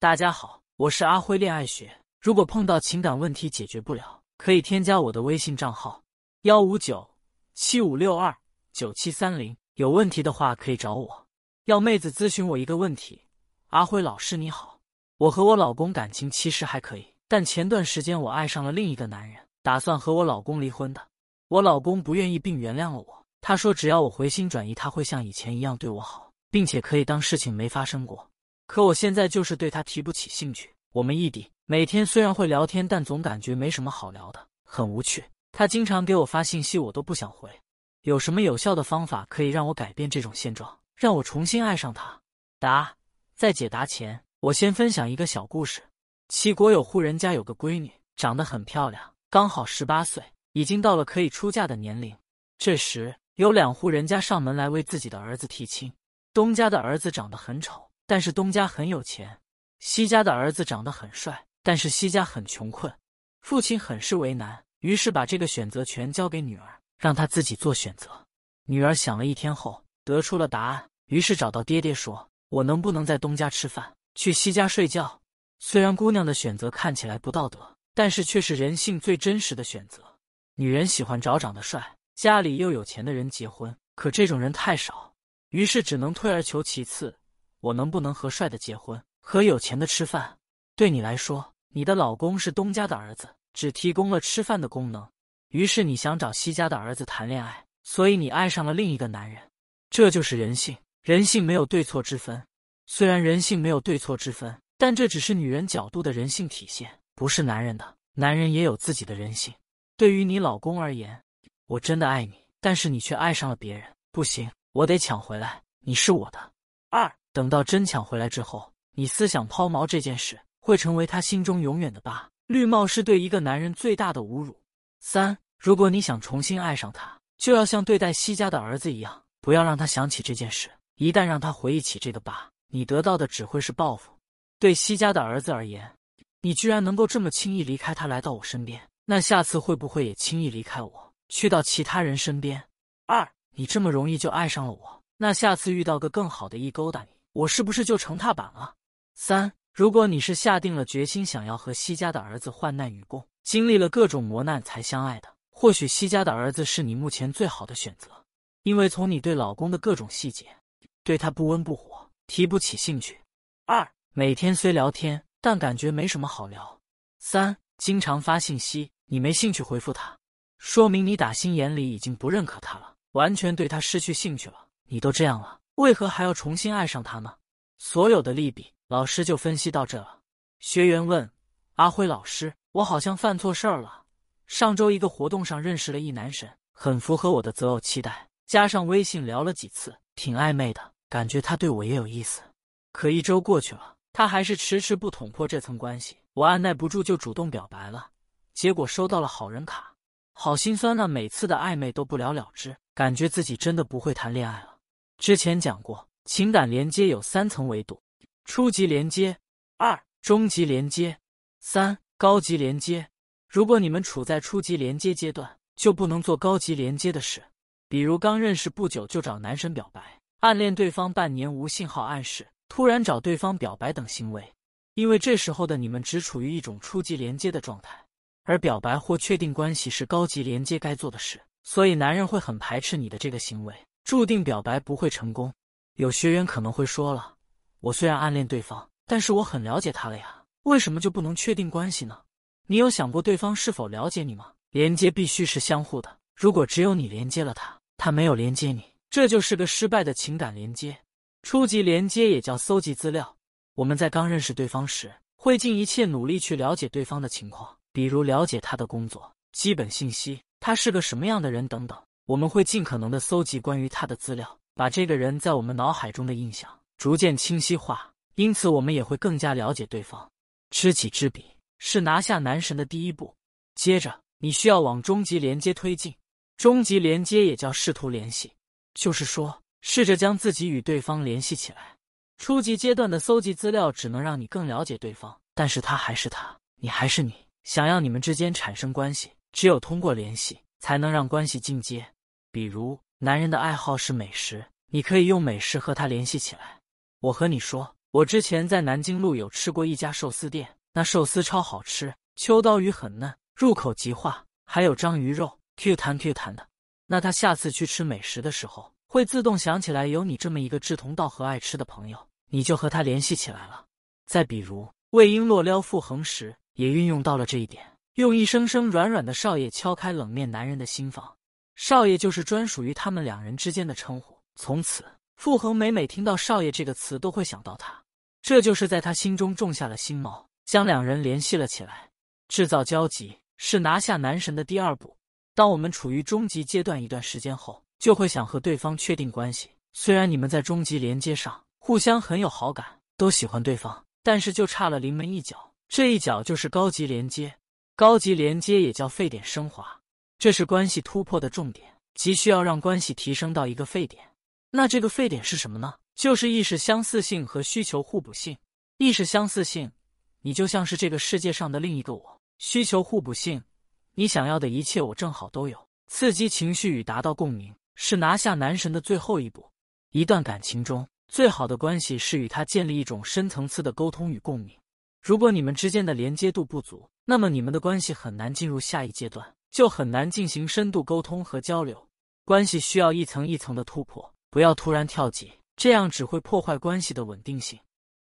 大家好，我是阿辉恋爱学。如果碰到情感问题解决不了，可以添加我的微信账号幺五九七五六二九七三零。有问题的话可以找我。要妹子咨询我一个问题，阿辉老师你好，我和我老公感情其实还可以，但前段时间我爱上了另一个男人，打算和我老公离婚的。我老公不愿意并原谅了我，他说只要我回心转意，他会像以前一样对我好，并且可以当事情没发生过。可我现在就是对他提不起兴趣。我们异地，每天虽然会聊天，但总感觉没什么好聊的，很无趣。他经常给我发信息，我都不想回。有什么有效的方法可以让我改变这种现状，让我重新爱上他？答：在解答前，我先分享一个小故事。齐国有户人家有个闺女，长得很漂亮，刚好十八岁，已经到了可以出嫁的年龄。这时，有两户人家上门来为自己的儿子提亲。东家的儿子长得很丑。但是东家很有钱，西家的儿子长得很帅，但是西家很穷困。父亲很是为难，于是把这个选择权交给女儿，让她自己做选择。女儿想了一天后，得出了答案，于是找到爹爹说：“我能不能在东家吃饭，去西家睡觉？”虽然姑娘的选择看起来不道德，但是却是人性最真实的选择。女人喜欢找长得帅、家里又有钱的人结婚，可这种人太少，于是只能退而求其次。我能不能和帅的结婚，和有钱的吃饭？对你来说，你的老公是东家的儿子，只提供了吃饭的功能。于是你想找西家的儿子谈恋爱，所以你爱上了另一个男人。这就是人性，人性没有对错之分。虽然人性没有对错之分，但这只是女人角度的人性体现，不是男人的。男人也有自己的人性。对于你老公而言，我真的爱你，但是你却爱上了别人，不行，我得抢回来，你是我的。二。等到真抢回来之后，你思想抛锚这件事会成为他心中永远的疤。绿帽是对一个男人最大的侮辱。三，如果你想重新爱上他，就要像对待西家的儿子一样，不要让他想起这件事。一旦让他回忆起这个疤，你得到的只会是报复。对西家的儿子而言，你居然能够这么轻易离开他来到我身边，那下次会不会也轻易离开我，去到其他人身边？二，你这么容易就爱上了我，那下次遇到个更好的，一勾搭你。我是不是就成踏板了？三，如果你是下定了决心想要和西家的儿子患难与共，经历了各种磨难才相爱的，或许西家的儿子是你目前最好的选择，因为从你对老公的各种细节，对他不温不火，提不起兴趣。二，每天虽聊天，但感觉没什么好聊。三，经常发信息，你没兴趣回复他，说明你打心眼里已经不认可他了，完全对他失去兴趣了。你都这样了。为何还要重新爱上他呢？所有的利弊，老师就分析到这了。学员问阿辉老师：“我好像犯错事儿了。上周一个活动上认识了一男神，很符合我的择偶期待，加上微信聊了几次，挺暧昧的，感觉他对我也有意思。可一周过去了，他还是迟迟不捅破这层关系，我按耐不住就主动表白了，结果收到了好人卡，好心酸呐！每次的暧昧都不了了之，感觉自己真的不会谈恋爱了。”之前讲过，情感连接有三层维度：初级连接、二中级连接、三高级连接。如果你们处在初级连接阶段，就不能做高级连接的事，比如刚认识不久就找男神表白，暗恋对方半年无信号暗示，突然找对方表白等行为，因为这时候的你们只处于一种初级连接的状态，而表白或确定关系是高级连接该做的事，所以男人会很排斥你的这个行为。注定表白不会成功。有学员可能会说了：“我虽然暗恋对方，但是我很了解他了呀，为什么就不能确定关系呢？”你有想过对方是否了解你吗？连接必须是相互的。如果只有你连接了他，他没有连接你，这就是个失败的情感连接。初级连接也叫搜集资料。我们在刚认识对方时，会尽一切努力去了解对方的情况，比如了解他的工作、基本信息，他是个什么样的人等等。我们会尽可能的搜集关于他的资料，把这个人在我们脑海中的印象逐渐清晰化，因此我们也会更加了解对方。知己知彼是拿下男神的第一步，接着你需要往终极连接推进。终极连接也叫试图联系，就是说试着将自己与对方联系起来。初级阶段的搜集资料只能让你更了解对方，但是他还是他，你还是你。想要你们之间产生关系，只有通过联系才能让关系进阶。比如，男人的爱好是美食，你可以用美食和他联系起来。我和你说，我之前在南京路有吃过一家寿司店，那寿司超好吃，秋刀鱼很嫩，入口即化，还有章鱼肉，Q 弹 Q 弹的。那他下次去吃美食的时候，会自动想起来有你这么一个志同道合、爱吃的朋友，你就和他联系起来了。再比如，魏璎珞撩傅恒时也运用到了这一点，用一声声软软的少爷敲开冷面男人的心房，少爷就是专属于他们两人之间的称呼，从此。傅恒每每听到“少爷”这个词，都会想到他，这就是在他心中种下了心锚，将两人联系了起来，制造交集是拿下男神的第二步。当我们处于终极阶段一段时间后，就会想和对方确定关系。虽然你们在终极连接上互相很有好感，都喜欢对方，但是就差了临门一脚，这一脚就是高级连接。高级连接也叫沸点升华，这是关系突破的重点，急需要让关系提升到一个沸点。那这个沸点是什么呢？就是意识相似性和需求互补性。意识相似性，你就像是这个世界上的另一个我；需求互补性，你想要的一切我正好都有。刺激情绪与达到共鸣，是拿下男神的最后一步。一段感情中最好的关系是与他建立一种深层次的沟通与共鸣。如果你们之间的连接度不足，那么你们的关系很难进入下一阶段，就很难进行深度沟通和交流。关系需要一层一层的突破。不要突然跳级，这样只会破坏关系的稳定性。